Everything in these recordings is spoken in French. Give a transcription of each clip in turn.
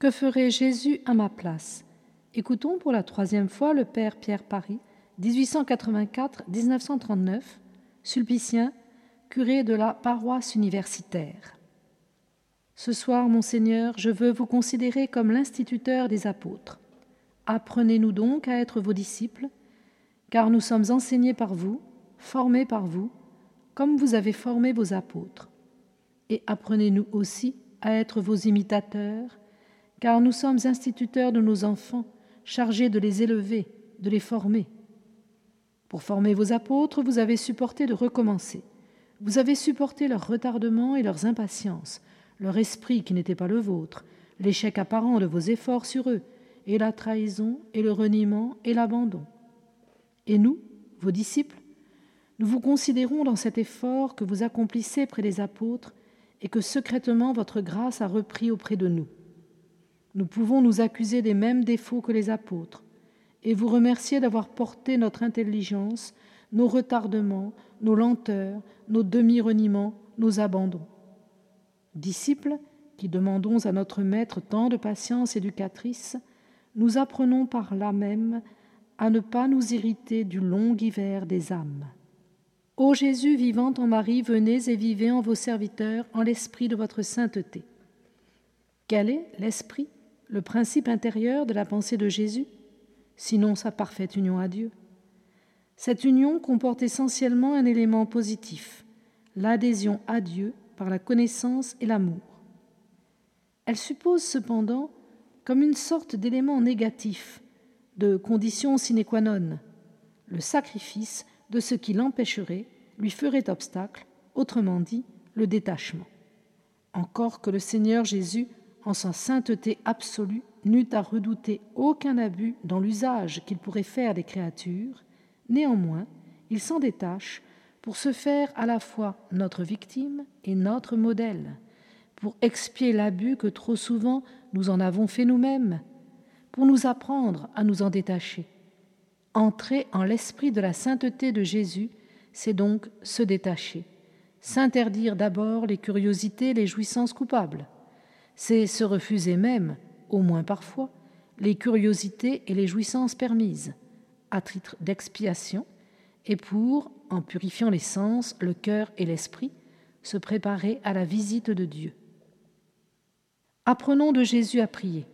Que ferait Jésus à ma place? Écoutons pour la troisième fois le Père Pierre Paris, 1884-1939, sulpicien, curé de la paroisse universitaire. Ce soir, Monseigneur, je veux vous considérer comme l'instituteur des apôtres. Apprenez-nous donc à être vos disciples, car nous sommes enseignés par vous, formés par vous, comme vous avez formé vos apôtres. Et apprenez-nous aussi à être vos imitateurs, car nous sommes instituteurs de nos enfants, chargés de les élever, de les former. Pour former vos apôtres, vous avez supporté de recommencer. Vous avez supporté leurs retardements et leurs impatiences, leur esprit qui n'était pas le vôtre, l'échec apparent de vos efforts sur eux, et la trahison, et le reniement, et l'abandon. Et nous, vos disciples, nous vous considérons dans cet effort que vous accomplissez près des apôtres et que secrètement votre grâce a repris auprès de nous. Nous pouvons nous accuser des mêmes défauts que les apôtres et vous remercier d'avoir porté notre intelligence, nos retardements, nos lenteurs, nos demi-reniements, nos abandons. Disciples qui demandons à notre Maître tant de patience éducatrice, nous apprenons par là même à ne pas nous irriter du long hiver des âmes. Ô Jésus vivant en Marie, venez et vivez en vos serviteurs en l'esprit de votre sainteté. Quel est l'esprit, le principe intérieur de la pensée de Jésus, sinon sa parfaite union à Dieu Cette union comporte essentiellement un élément positif, l'adhésion à Dieu par la connaissance et l'amour. Elle suppose cependant comme une sorte d'élément négatif, de condition sine qua non, le sacrifice de ce qui l'empêcherait, lui ferait obstacle, autrement dit, le détachement. Encore que le Seigneur Jésus, en sa sainteté absolue, n'eût à redouter aucun abus dans l'usage qu'il pourrait faire des créatures, néanmoins, il s'en détache pour se faire à la fois notre victime et notre modèle, pour expier l'abus que trop souvent nous en avons fait nous-mêmes, pour nous apprendre à nous en détacher. Entrer en l'esprit de la sainteté de Jésus, c'est donc se détacher, s'interdire d'abord les curiosités, les jouissances coupables. C'est se refuser même, au moins parfois, les curiosités et les jouissances permises, à titre d'expiation, et pour, en purifiant les sens, le cœur et l'esprit, se préparer à la visite de Dieu. Apprenons de Jésus à prier.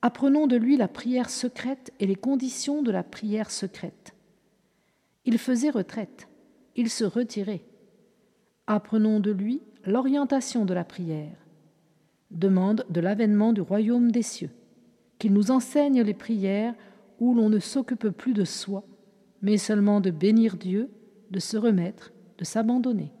Apprenons de lui la prière secrète et les conditions de la prière secrète. Il faisait retraite, il se retirait. Apprenons de lui l'orientation de la prière. Demande de l'avènement du royaume des cieux, qu'il nous enseigne les prières où l'on ne s'occupe plus de soi, mais seulement de bénir Dieu, de se remettre, de s'abandonner.